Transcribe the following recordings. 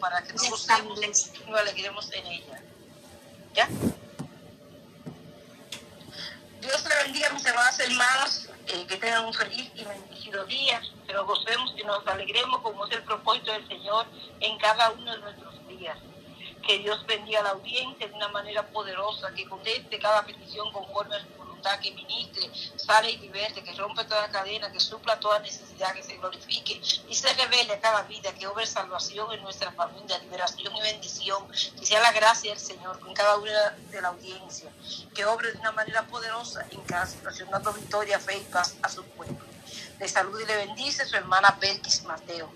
para que nos y nos alegremos en ella. ¿Ya? Dios le bendiga mis hermanas y hermanos, eh, que tengan un feliz y bendecido día, pero gocemos y nos alegremos como es el propósito del Señor en cada uno de nuestros días. Que Dios bendiga a la audiencia de una manera poderosa, que conteste cada petición conforme a su que ministre, sale y liberte, que rompa toda cadena, que supla toda necesidad, que se glorifique y se revele a cada vida, que obre salvación en nuestra familia, liberación y bendición, que sea la gracia del Señor con cada una de la audiencia, que obre de una manera poderosa en cada situación, dando victoria, fe y paz a su pueblo. Le saluda y le bendice su hermana Belkis Mateo.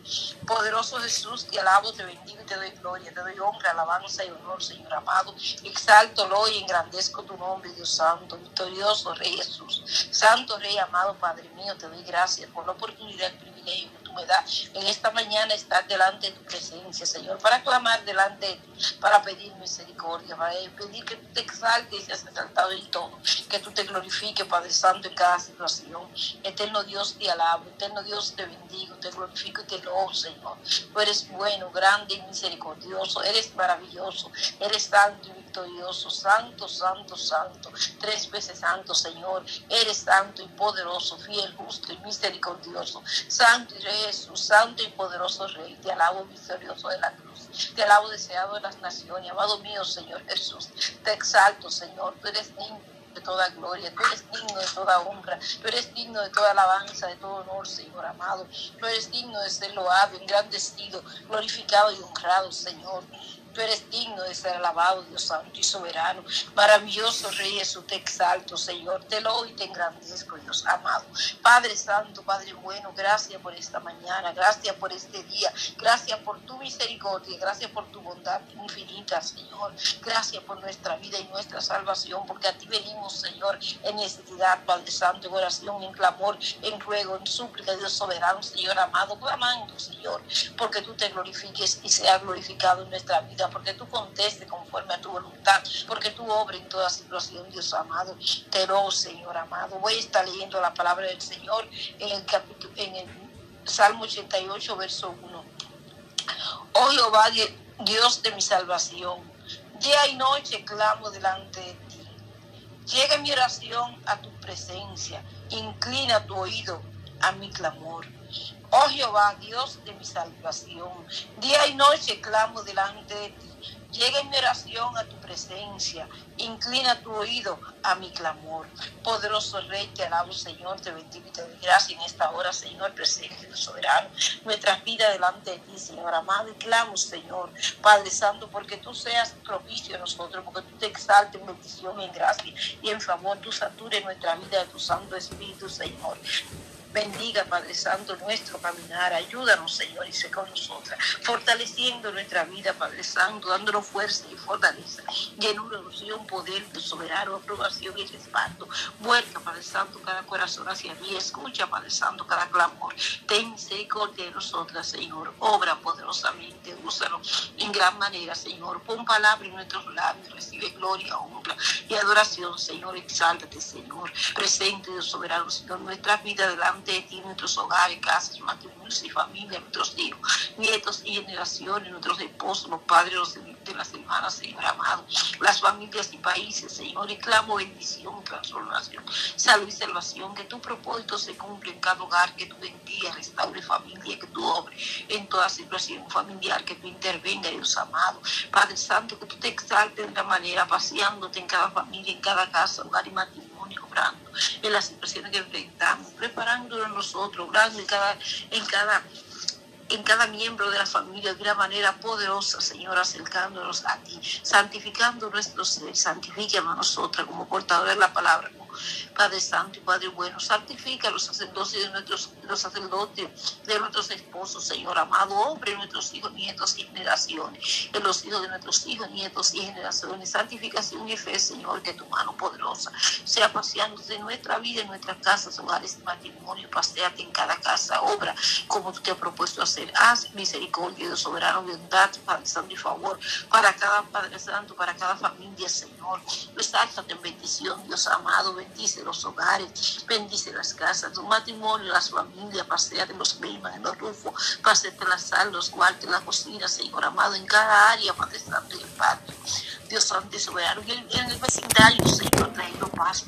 Poderoso Jesús, te alabo, te bendigo y te doy gloria, te doy honra, alabanza y honor, Señor amado. Exáltolo y engrandezco tu nombre, Dios Santo, victorioso Rey Jesús. Santo Rey amado, Padre mío, te doy gracias por la oportunidad y el privilegio tú me das en esta mañana estar delante de tu presencia, Señor, para clamar delante de ti, para pedir misericordia, para pedir que tú te exaltes y seas exaltado en todo, que tú te glorifiques, Padre Santo, en cada situación. Eterno Dios, te alabo, eterno Dios, te bendigo, te glorifico y te lobo, Señor. Tú eres bueno, grande y misericordioso, eres maravilloso, eres santo y victorioso, santo, santo, santo, tres veces santo, Señor. Eres santo y poderoso, fiel, justo y misericordioso, santo y Rey Jesús, santo y poderoso Rey. Te alabo, victorioso de la cruz. Te alabo, deseado de las naciones, amado mío, Señor Jesús. Te exalto, Señor. Tú eres digno de toda gloria, tú eres digno de toda honra, tú eres digno de toda alabanza, de todo honor, Señor amado. Tú eres digno de ser loado, engrandecido, glorificado y honrado, Señor. Tú eres digno de ser alabado, Dios Santo y soberano. Maravilloso Rey Jesús, te exalto, Señor. Te lo y te engrandezco, Dios amado. Padre Santo, Padre bueno, gracias por esta mañana, gracias por este día, gracias por tu misericordia, gracias por tu bondad infinita, Señor. Gracias por nuestra vida y nuestra salvación, porque a ti venimos, Señor, en necesidad, Padre Santo, en oración, en clamor, en ruego, en súplica, Dios soberano, Señor amado, clamando, Señor, porque tú te glorifiques y seas glorificado en nuestra vida porque tú contestes conforme a tu voluntad, porque tú obres en toda situación, Dios amado. Te lo, Señor amado. Voy a estar leyendo la palabra del Señor en el capítulo, en el Salmo 88, verso 1. Oh Jehová, Dios de mi salvación, día y noche clamo delante de ti. Llega mi oración a tu presencia, inclina tu oído a mi clamor. Oh Jehová, Dios de mi salvación, día y noche clamo delante de ti. Llega en mi oración a tu presencia, inclina tu oído a mi clamor. Poderoso Rey, te alabo, Señor, te bendigo y te doy en esta hora, Señor, presente, soberano. Nuestras vidas delante de ti, Señor amado, y clamo, Señor, Padre Santo, porque tú seas propicio a nosotros, porque tú te exaltes en bendición, en gracia y en favor, tú satures nuestra vida de tu Santo Espíritu, Señor. Bendiga, Padre Santo, nuestro caminar. Ayúdanos, Señor, y sé con nosotras. Fortaleciendo nuestra vida, Padre Santo, dándonos fuerza y fortaleza. Llenura, ilusión, poder, de soberano, aprobación y respaldo. Vuelca, Padre Santo, cada corazón hacia mí. Escucha, Padre Santo, cada clamor. Ten misericordia de nosotras, Señor. Obra poderosamente. Úsanos en gran manera, Señor. Pon palabra en nuestros labios. Recibe gloria, honra y adoración, Señor. Exáltate, Señor. Presente, Dios soberano, Señor. Nuestras vidas delante de ti, nuestros hogares, casas, matrimonios y familia, nuestros hijos, nietos y generaciones, nuestros esposos, los padres los de las hermanas, Señor amado, las familias y países, Señor, y clamo bendición, transformación, salud y salvación, que tu propósito se cumpla en cada hogar, que tú bendiga, restaure familia, que tú obre en toda situación familiar, que tú intervenga, Dios amado, Padre Santo, que tú te exaltes de la manera, paseándote en cada familia, en cada casa, hogar y matrimonio obrando en las situaciones que enfrentamos, preparándonos nosotros, obrando en cada, en cada en cada miembro de la familia de una manera poderosa, Señor, acercándonos a ti, santificando nuestro ser, santifícanos a nosotros como portadores de la palabra, Padre Santo y Padre Bueno, santifica los sacerdotes de nuestros, los sacerdotes de nuestros esposos, Señor amado, hombre, nuestros hijos, nietos y generaciones, en los hijos de nuestros hijos, nietos y generaciones, santificación y fe, Señor, que tu mano poderosa sea paseándose en nuestra vida, en nuestras casas, hogares y matrimonio, paseate en cada casa, obra como tú te has propuesto hacer, haz misericordia de soberano, bondad, Padre Santo y favor, para cada Padre Santo, para cada familia, Señor, resáltate en bendición, Dios amado, bendice los hogares, bendice las casas, los matrimonios, las familias, de los mismas, en los rufos, de las salas, los cuartos, la cocina, Señor amado, en cada área, Padre Santo y el Padre. Dios Santo y soberano, y en el vecindario, Señor, trayendo paz,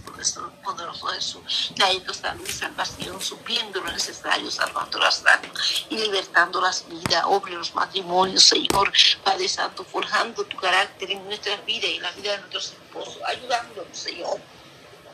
poderoso Jesús, trayendo salud y salvación, subiendo lo necesario, salvando las almas y libertando las vidas, obre los matrimonios, Señor, Padre Santo, forjando tu carácter en nuestras vidas y en la vida de nuestros esposos, ayudándonos, Señor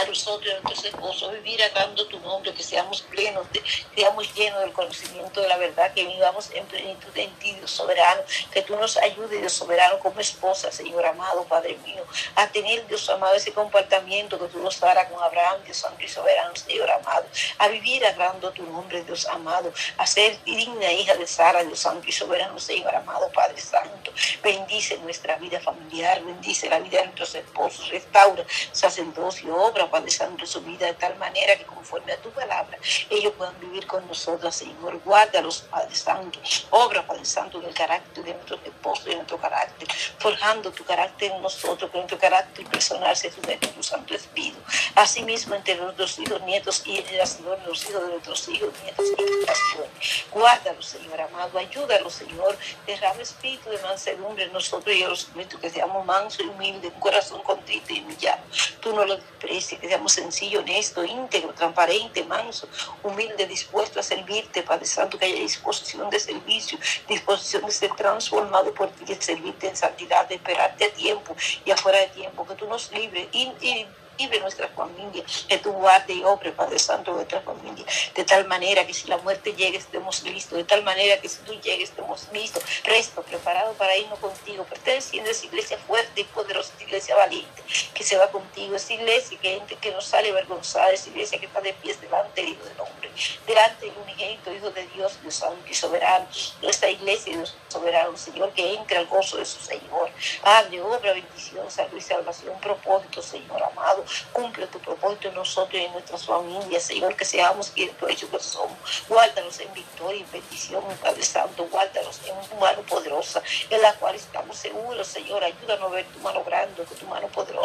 a nosotros a nuestros esposos vivir agradando tu nombre, que seamos plenos, de, seamos llenos del conocimiento de la verdad, que vivamos en plenitud en ti, Dios soberano, que tú nos ayudes, Dios soberano, como esposa, Señor amado, Padre mío, a tener, Dios amado, ese comportamiento que tú nos darás con Abraham, Dios santo y soberano, Señor amado, a vivir agradando tu nombre, Dios amado, a ser digna hija de Sara, Dios santo y soberano, Señor amado, Padre santo, bendice nuestra vida familiar, bendice la vida de nuestros esposos, restaura sacerdocio, obra, Santo, su vida de tal manera que conforme a tu palabra, ellos puedan vivir con nosotros, Señor. Guárdalos, Padre Santo. Obra, Padre Santo, del carácter de nuestros esposos y de nuestro carácter, forjando tu carácter en nosotros, que nuestro carácter personal se somete tu Santo Espíritu. Asimismo, entre nuestros hijos, nietos y generaciones, los hijos de nuestros hijos, nietos y generaciones. Guárdalos, Señor amado. Ayúdalos, Señor. Derrama espíritu de mansedumbre en nosotros y a los que seamos mansos y humildes, un corazón contrito y humillado. Tú no lo desprecie, que seamos sencillo, honesto, íntegro, transparente, manso, humilde, dispuesto a servirte, Padre Santo, que haya disposición de servicio, disposición de ser transformado por ti, de servirte en santidad, de esperarte a tiempo y afuera de tiempo, que tú nos libres y, y de nuestra familia, que tú guarde y obre, Padre Santo, nuestra familia, de tal manera que si la muerte llegue estemos listos, de tal manera que si tú llegues estemos listos, resto, preparado para irnos contigo, perteneciendo a esa iglesia fuerte y poderosa, esa iglesia valiente, que se va contigo, esa iglesia que, que no sale avergonzada, esa iglesia que está de pies delante del Hijo del Hombre, delante del unigénito Hijo de Dios, Dios Santo y soberano, esta iglesia, Dios soberano, Señor, que entre al gozo de su Señor, Padre, obra, bendición, salud y salvación, propósito, Señor amado, Cumple tu propósito en nosotros y en nuestras familias, Señor, que seamos quienes tú hecho que somos. Guárdanos en victoria y bendición, Padre Santo. Guárdanos en tu mano poderosa, en la cual estamos seguros, Señor. Ayúdanos a ver tu mano grande, que tu mano poderosa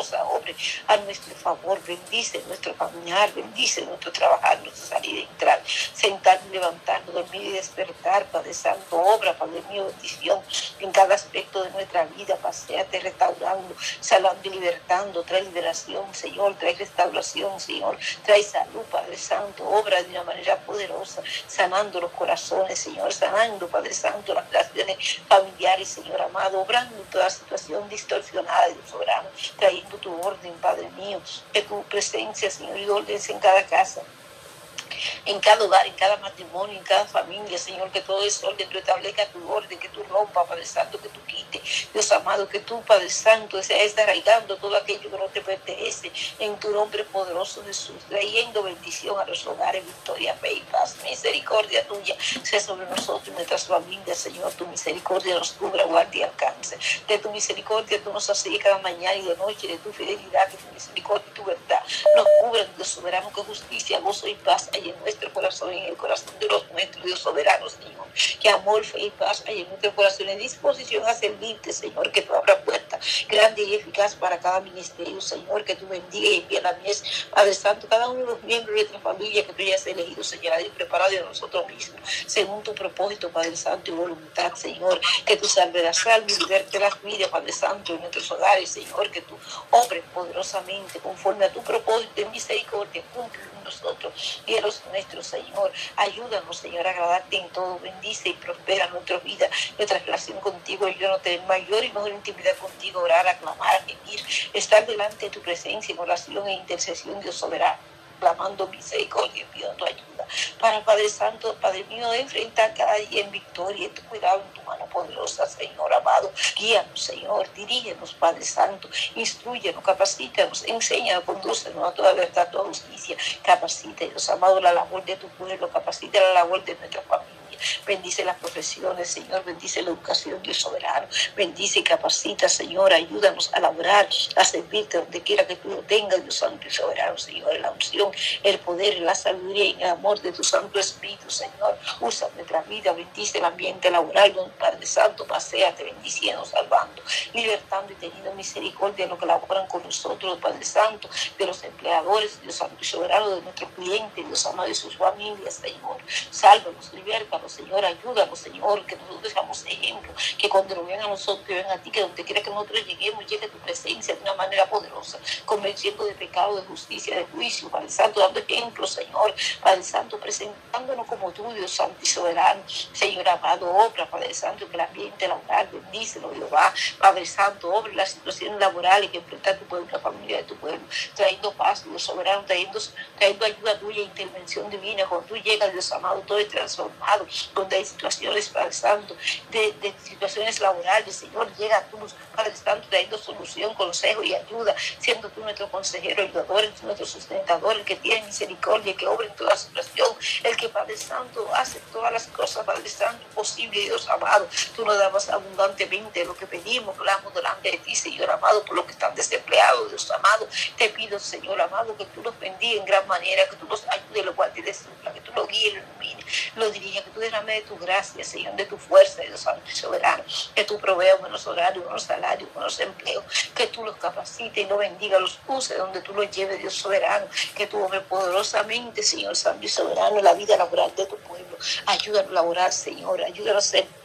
a nuestro favor. Bendice nuestro caminar, bendice nuestro trabajar, nuestra salida y entrar, sentar y levantar, dormir y despertar, Padre Santo. Obra, Padre mío, bendición en cada aspecto de nuestra vida. Paseate restaurando, salando y libertando. Trae liberación, Señor Señor, trae restauración, Señor, trae salud, Padre Santo, obra de una manera poderosa, sanando los corazones, Señor, sanando, Padre Santo, las relaciones familiares, Señor amado, obrando toda situación distorsionada, Dios soberano, trayendo tu orden, Padre mío, que tu presencia, Señor, y orden en cada casa en cada hogar, en cada matrimonio, en cada familia, Señor, que todo es orden, tú establezca tu orden, que tú rompa, Padre Santo, que tú quites, Dios amado, que tú, Padre Santo, seas arraigando todo aquello que no te pertenece, en tu nombre poderoso Jesús, trayendo bendición a los hogares, victoria, fe y paz, misericordia tuya, sea sobre nosotros y nuestras familias, Señor, tu misericordia nos cubra, guardia y alcance, de tu misericordia tú nos haces cada mañana y de noche, de tu fidelidad, de tu misericordia y tu verdad, nos cubren, Dios soberano, con justicia, gozo y paz, nuestro corazón y en el corazón de los nuestros, Dios soberano, Señor. Que amor, fe y paz hay en nuestro corazón, en disposición a servirte, Señor, que tú abras puerta grande y eficaz para cada ministerio, Señor, que tú bendiga y envíe la mies, Padre Santo, cada uno de los miembros de nuestra familia que tú ya has elegido, Señor, y preparado de nosotros mismos, según tu propósito, Padre Santo, y voluntad, Señor, que tú salve la salve y liberte las vidas, Padre Santo, en nuestros hogares, Señor, que tú obres poderosamente conforme a tu propósito de misericordia, cumple nosotros los nuestros, Señor. Ayúdanos, Señor, a agradarte en todo. Bendice y prospera nuestra vida, nuestra relación contigo. Yo no tener mayor y mejor intimidad contigo, orar, aclamar, aclamar, estar delante de tu presencia en oración e intercesión, Dios soberano clamando misericordia, pidiendo ayuda. Para Padre Santo, Padre mío, enfrentar cada día en victoria, en tu cuidado, en tu mano poderosa, Señor amado. Guíanos, Señor, dirígenos, Padre Santo, instruyenos, capacítanos, enséñanos, condúcenos a toda verdad, a toda justicia. Capacítanos, amado, la labor de tu pueblo, capacita la labor de nuestra familia Bendice las profesiones, Señor. Bendice la educación, Dios soberano. Bendice y capacita, Señor. Ayúdanos a laborar, a servirte donde quiera que tú lo tengas, Dios Santo y soberano, Señor. La unción, el poder, la sabiduría y el amor de tu Santo Espíritu, Señor. Usa nuestra vida. Bendice el ambiente laboral donde Padre Santo paseate, bendiciendo, salvando, libertando y teniendo misericordia de los que laboran con nosotros, Padre Santo, de los empleadores, Dios Santo y soberano, de nuestros clientes, Dios amado, de sus familias, Señor. Sálvanos, libértanos, Señor, ayúdanos, Señor, que nosotros seamos ejemplo, que cuando nos vean a nosotros, que vean a ti, que donde quiera que nosotros lleguemos, llegue tu presencia de una manera poderosa, convenciendo de pecado, de justicia, de juicio, Padre Santo, dando ejemplo, Señor, Padre Santo, presentándonos como tú, Dios Santo y soberano, Señor amado, obra, Padre Santo, que el ambiente laboral, bendícelo, Jehová, Padre Santo, obra las situaciones laborales que enfrenta tu pueblo, la familia de tu pueblo, trayendo paz, Dios soberano, trayendo, trayendo ayuda tuya, intervención divina, cuando tú llegas, Dios amado, todo es transformado, donde hay situaciones, Padre Santo, de, de situaciones laborales, Señor, llega a tú, Padre Santo, trayendo solución, consejo y ayuda, siendo tú nuestro consejero, ayudador, nuestro sustentador, el que tiene misericordia, que obra en toda situación, el que, Padre Santo, hace todas las cosas, Padre Santo, posible, Dios amado, tú nos dabas abundantemente lo que pedimos, hablamos delante de ti, Señor amado, por los que están desempleados, Dios amado, te pido, Señor amado, que tú los bendiga en gran manera, que tú los ayudes, los guardes de que tú los guíes, los ilumines, los dirijas, que tú derrames de tu gracia, Señor, de tu fuerza, Dios Santo soberano, que tú proveas buenos horarios, buenos salarios, buenos empleos, que tú los capacites y los bendiga, los use donde tú los lleves, Dios soberano, que tú obres poderosamente, Señor Santo y soberano, la vida laboral de tu pueblo. Ayúdanos a laborar, Señor, ayúdanos a ser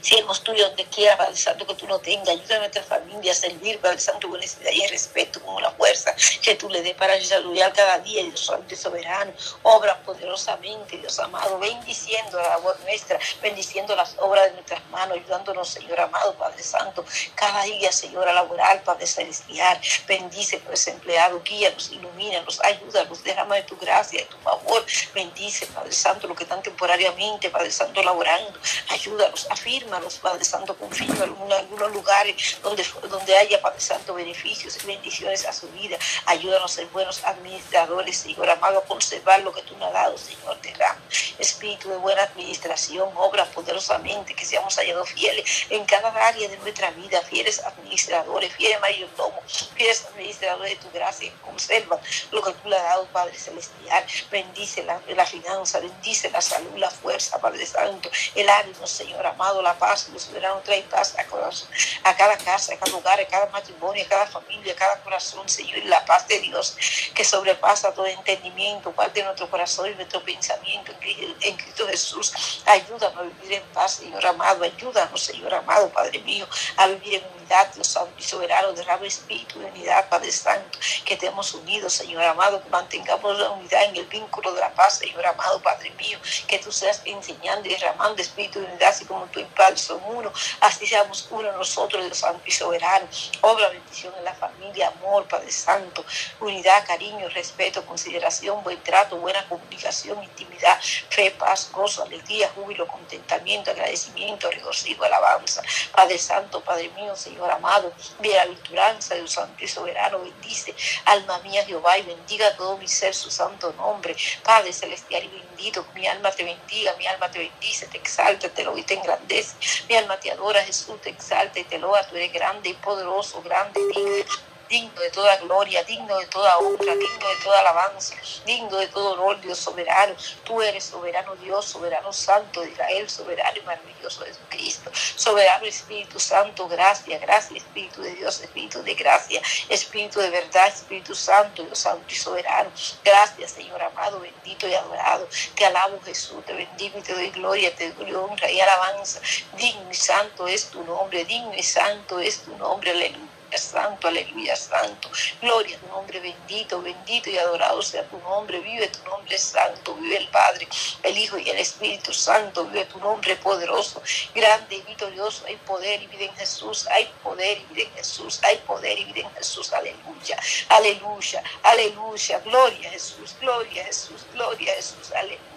siervos tuyos donde quiera, Padre Santo, que tú no tengas. Ayuda a nuestra familia a servir, Padre Santo, con necesidad y respeto, con la fuerza que tú le des para saludar cada día, Dios Santo y soberano. Obra poderosamente, Dios amado, bendiciendo la labor nuestra, bendiciendo las obras de nuestras manos, ayudándonos, Señor amado, Padre Santo, cada día, Señor, a laborar, Padre Celestial. Bendice por ese empleado, guíanos, ilumínanos, ayúdanos, derrama de tu gracia, de tu favor. Bendice, Padre Santo, lo que están temporariamente, Padre Santo, laborando. Ayúdanos, afírmalos, Padre Santo, confírmalos en algunos lugares donde, donde haya, Padre Santo, beneficios y bendiciones a su vida. Ayúdanos a ser buenos administradores, Señor amado, a conservar lo que tú nos has dado, Señor, te damos. Espíritu de buena administración, obra poderosamente, que seamos hallados fieles en cada área de nuestra vida, fieles administradores, fieles mayordomos, fieles administradores de tu gracia, que conservan lo que tú le has dado, Padre Celestial. Bendice la, la finanza, bendice la salud, la fuerza, Padre Santo, el ánimo, Señor amado, la paz, los soberanos trae paz a, cada casa, a cada lugar, a cada matrimonio, a cada familia, a cada corazón, Señor, y la paz de Dios que sobrepasa todo entendimiento, de nuestro corazón y nuestro pensamiento en Cristo Jesús. Ayúdanos a vivir en paz, Señor amado, ayúdanos, Señor amado, Padre mío, a vivir en unidad, Dios y soberano, derrame espíritu de unidad, Padre Santo, que estemos unidos, Señor amado, que mantengamos la unidad en el vínculo de la paz, Señor amado, Padre mío, que tú seas enseñando y derramando espíritu de unidad, así como tú y Padre son uno, así seamos uno nosotros, Dios Santo y soberano. Obra bendición en la familia, amor, Padre Santo, unidad, cariño, respeto, consideración, buen trato, buena comunicación, intimidad, fe, paz, gozo, alegría, júbilo, contentamiento, agradecimiento, regocijo, alabanza. Padre Santo, Padre mío, Señor amado, bienaventuranza, Dios Santo y soberano, bendice, alma mía, Jehová, y bendiga todo mi ser, su santo nombre. Padre celestial y mi alma te bendiga, mi alma te bendice, te exalta, te lo y te engrandece. Mi alma te adora, Jesús, te exalta y te loa, tú eres grande y poderoso, grande, digno digno de toda gloria, digno de toda honra, digno de toda alabanza, digno de todo honor, Dios soberano. Tú eres soberano Dios, soberano santo de Israel, soberano y maravilloso Jesucristo, soberano Espíritu Santo, gracia, gracia, Espíritu de Dios, Espíritu de gracia, Espíritu de verdad, Espíritu Santo, Dios Santo y soberano. Gracias, Señor amado, bendito y adorado. Te alabo, Jesús, te bendigo y te doy gloria, te doy honra y alabanza. Digno y santo es tu nombre, digno y santo es tu nombre, aleluya santo, aleluya, santo. Gloria a tu nombre bendito, bendito y adorado sea tu nombre. Vive tu nombre santo, vive el Padre, el Hijo y el Espíritu Santo. Vive tu nombre poderoso, grande y victorioso. Hay poder y vida en Jesús, hay poder y vida en Jesús, hay poder y vida en Jesús. Aleluya, aleluya, aleluya. Gloria a Jesús, gloria a Jesús, gloria a Jesús, aleluya.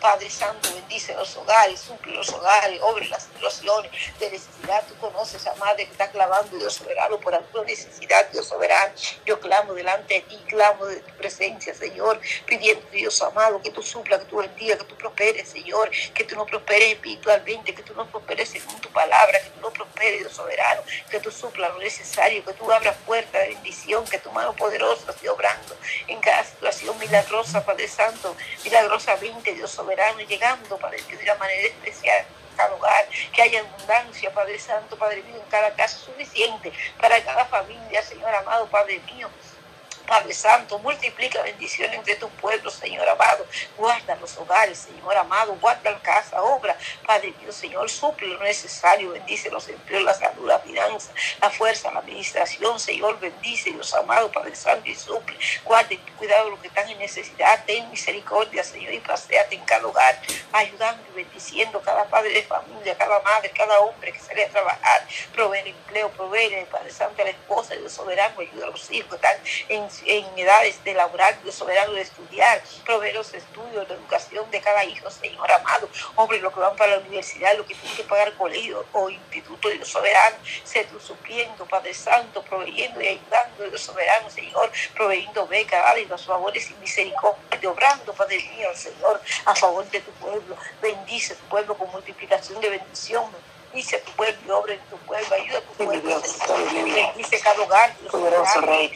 Padre Santo, bendice los hogares, suple los hogares, obre las situaciones de necesidad. Tú conoces a madre que está clamando, Dios soberano, por alguna necesidad, Dios soberano. Yo clamo delante de ti, clamo de tu presencia, Señor, pidiendo, Dios amado, que tú supla, que tú bendiga, que tú prosperes, Señor, que tú no prosperes espiritualmente, que tú no prosperes según tu palabra, que tú no prosperes, Dios soberano, que tú supla lo necesario, que tú abras puertas de bendición, que tu mano poderosa esté obrando en cada milagrosa, Padre Santo, milagrosamente, Dios soberano, llegando, Padre de una manera especial cada hogar, que haya abundancia, Padre Santo, Padre mío, en cada casa suficiente para cada familia, Señor amado, Padre mío. Padre Santo, multiplica bendiciones entre tu pueblo, Señor amado. Guarda los hogares, Señor amado. Guarda la casa, obra. Padre Dios, Señor, suple lo necesario. Bendice los empleos, la salud, la finanza, la fuerza, la administración. Señor, bendice, Dios amado, Padre Santo, y suple. Guarda y cuidado los que están en necesidad. Ten misericordia, Señor, y paseate en cada hogar, ayudando y bendiciendo cada padre de familia, cada madre, cada hombre que sale a trabajar. Proveer empleo, proveer, Padre Santo, a la esposa, Dios soberano, ayuda a los hijos que están en en edades de laborar, de soberano, de estudiar, proveer los estudios, la educación de cada hijo, Señor amado. Hombre, lo que van para la universidad, lo que tienen que pagar colegio o instituto de soberano, sé tú supliendo, Padre Santo, proveyendo y ayudando de soberano, Señor, proveyendo beca, y los favores y misericordia, obrando, Padre mío, Señor, a favor de tu pueblo. Bendice tu pueblo con multiplicación de bendición Bendice a tu pueblo y obra en tu pueblo, ayuda a tu pueblo. Bendice cada hogar, Dios soberano,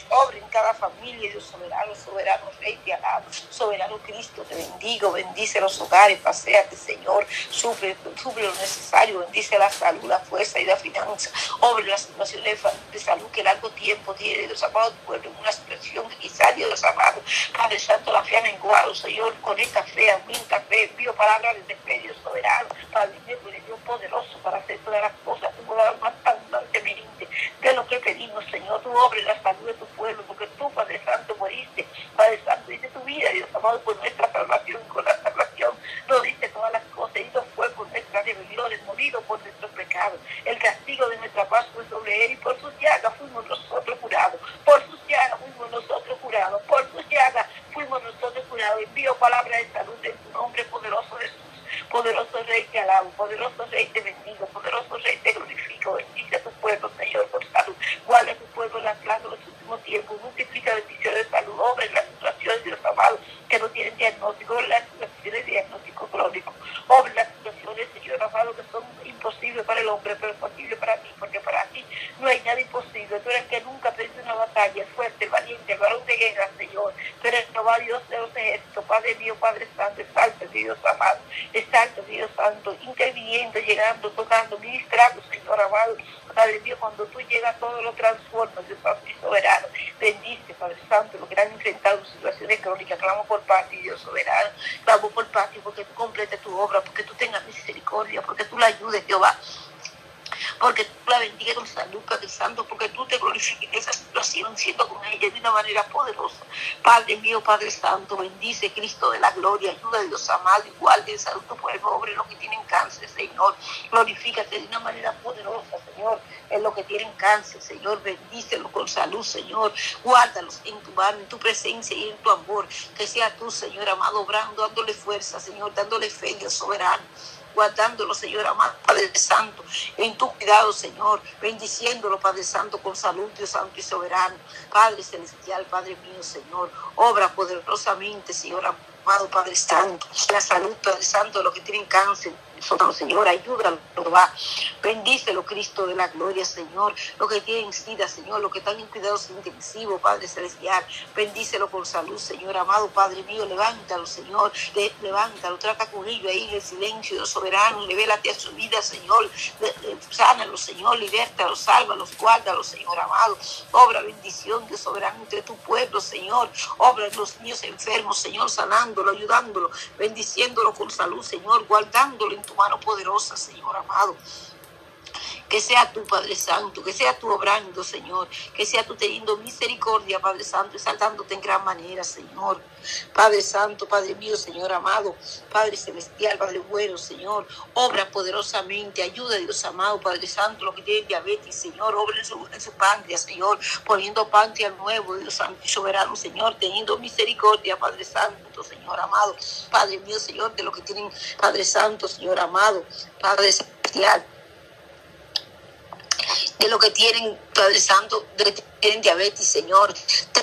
obra en cada familia, Dios soberano, soberano Rey, te alabo, soberano Cristo, te bendigo, bendice los hogares, paséate, Señor, sufre, sufre lo necesario, bendice la salud, la fuerza y la finanza, obra la situación de salud que largo tiempo tiene, Dios amado, tu pueblo, en una situación que quizás, Dios amado, Padre Santo, la fe ha menguado, Señor, con esta fe, aumenta fe, envío palabras de fe, Dios soberano, Padre Dios poderoso para hacer todas las cosas, tú más abundantemente de lo que pedimos, Señor. Tú obres la salud de tu pueblo, porque tú, Padre Santo, moriste. Padre Santo, dice tu vida, Dios amado, por nuestra salvación, con la salvación no diste todas las cosas, y fue por nuestras rebeliones, morido por nuestros pecados. El castigo de nuestra paz fue sobre él, y por sus llagas fuimos nosotros curados. Por sus llagas fuimos nosotros curados. Por sus llagas fuimos nosotros curados. Envío palabra de salud en tu nombre poderoso Jesús. Poderoso Rey te alabo, poderoso Rey te bendigo, poderoso Rey te glorifico. Bendice a tu pueblo, Señor, por salud. Guarda a tu pueblo en las plagas de los últimos tiempos. Multiplica bendiciones de salud, obra en las situaciones, Dios amado, que no tienen diagnóstico, las situaciones de diagnóstico crónico. Obra las situaciones, Señor amado, que son imposibles para el hombre, pero posibles para ti, porque para ti no hay nada imposible. Tú eres el que nunca perdido una batalla, el fuerte, el valiente, el varón de guerra, Señor. Tú eres Jehová, Dios de los ejércitos, Padre mío, Padre Santo, exalta, Dios amado. Santo, Dios Santo, interviniendo, llegando, Señor amado. Padre Dios, cuando tú llegas, todo lo transformas, Dios y soberano. Bendice, Padre Santo, lo que han enfrentado en situaciones crónicas. Clamo por paz, Dios soberano. Clamo por paz, porque tú completes tu obra, porque tú tengas misericordia, porque tú la ayudes, Jehová porque tú la bendiga con salud, Padre Santo, porque tú te glorifiques en esa situación, siendo con ella de una manera poderosa. Padre mío, Padre Santo, bendice Cristo de la gloria, ayuda a Dios amado, igual de salud tu pueblo, obre los que tienen cáncer, Señor. Glorifícate de una manera poderosa, Señor, en los que tienen cáncer, Señor. Bendícelos con salud, Señor. Guárdalos en tu mano, en tu presencia y en tu amor. Que sea tú, Señor amado, obrando, dándole fuerza, Señor, dándole fe, Dios soberano guardándolo, Señor amado, Padre Santo, en tu cuidado, Señor, bendiciéndolo, Padre Santo, con salud, Dios Santo y soberano. Padre Celestial, Padre mío, Señor, obra poderosamente, Señor amado, Padre Santo, la salud, Padre Santo, los que tienen cáncer, Señor, ayúdalo, va. Bendícelo, Cristo de la gloria, Señor. Lo que tienen sida, Señor, lo que están en cuidados intensivos, Padre Celestial. Bendícelo con salud, Señor, amado Padre mío. Levántalo, Señor. levántalo, trata con ellos ahí en el silencio, soberano. Levélate a su vida, Señor. sánalo, Señor. Libértalo, sálvalo, guárdalo, Señor, amado. Obra bendición, de soberano entre tu pueblo, Señor. Obra en los niños enfermos, Señor, sanándolo, ayudándolo, bendiciéndolo con salud, Señor, guardándolo en tu mano poderosa, Señor amado. Que sea tu Padre Santo, que sea tu obrando, Señor. Que sea tu teniendo misericordia, Padre Santo, y saltándote en gran manera, Señor. Padre Santo, Padre mío, Señor amado, Padre Celestial, Padre bueno, Señor, obra poderosamente, ayuda Dios amado, Padre Santo, lo que tiene diabetes, Señor, obra en su, en su páncreas, Señor, poniendo páncreas nuevo, Dios Santo soberano, Señor, teniendo misericordia, Padre Santo, Señor amado, Padre mío, Señor, de lo que tienen, Padre Santo, Señor amado, Padre Celestial de lo que tienen, Padre Santo, de que tienen diabetes, Señor.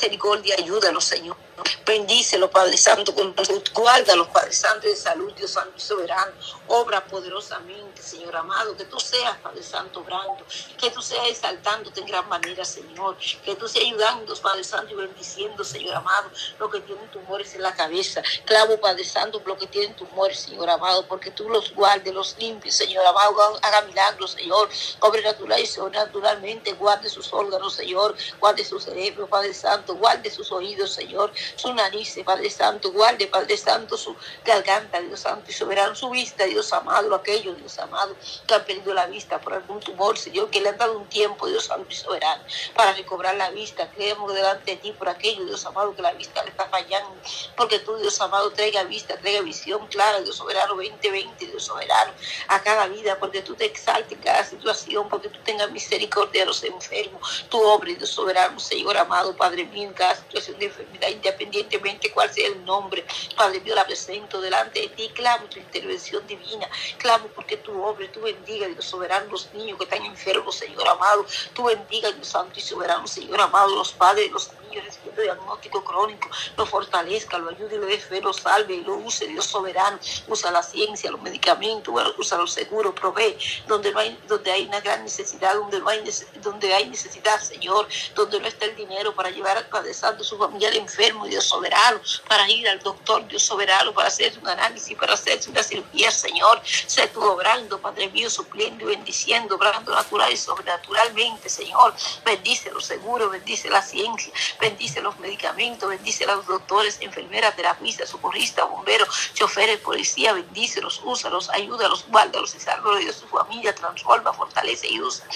Misericordia, ayúdanos, Señor. Bendícelo, Padre Santo, con salud. Guárdalos, Padre Santo, de salud, Dios Santo y soberano. Obra poderosamente, Señor amado. Que tú seas, Padre Santo, obrando. Que tú seas exaltándote en gran manera, Señor. Que tú seas ayudando, Padre Santo, y bendiciendo, Señor amado, lo que tienen tumores en la cabeza. Clavo, Padre Santo, lo que tienen tumores, Señor amado, porque tú los guardes, los limpies, Señor amado. Haga milagros, Señor. Obre natural y sobrenaturalmente. Guarde sus órganos, Señor. Guarde su cerebro, Padre Santo. Guarde sus oídos, Señor su nariz, Padre Santo, guarde, Padre Santo, su garganta, Dios Santo, y soberano, su vista, Dios amado, aquellos, Dios amado, que han perdido la vista por algún tumor, Señor, que le han dado un tiempo, Dios Santo y soberano, para recobrar la vista. Creemos delante de ti por aquello, Dios amado, que la vista le está fallando, porque tú, Dios amado, traiga vista, traiga visión clara, Dios soberano, 2020, Dios soberano, a cada vida, porque tú te exaltes en cada situación, porque tú tengas misericordia de los enfermos, tu obra, Dios soberano, Señor amado, Padre mío, en cada situación de enfermedad independiente independientemente cuál sea el nombre. Padre Dios, la presento delante de ti. Clamo tu intervención divina. Clamo porque tu obra, tú bendiga, Dios soberano, los niños que están enfermos, Señor amado. Tú bendiga, Dios santo y soberano, Señor amado, los padres, los niños recibiendo diagnóstico crónico. Lo fortalezca, lo ayude, lo dé fe, lo salve lo use, Dios soberano. Usa la ciencia, los medicamentos, usa los seguros, provee donde no hay, donde hay una gran necesidad, donde no hay, donde hay necesidad, Señor, donde no está el dinero para llevar al Padre Santo, su familiar enfermo, Dios soberano, para ir al doctor, Dios soberano, para hacer un análisis, para hacer una cirugía, Señor. Sé tú obrando, Padre mío, supliendo y bendiciendo, obrando natural y sobrenaturalmente, Señor. Bendice los seguros, bendice la ciencia, bendice los medicamentos, bendice a los doctores, enfermeras, terapistas, socorristas, bomberos, choferes, policía, bendícelos, úsalos, ayúdalos, guárdalos y sálvalos de su familia, transforma, fortalece y usa.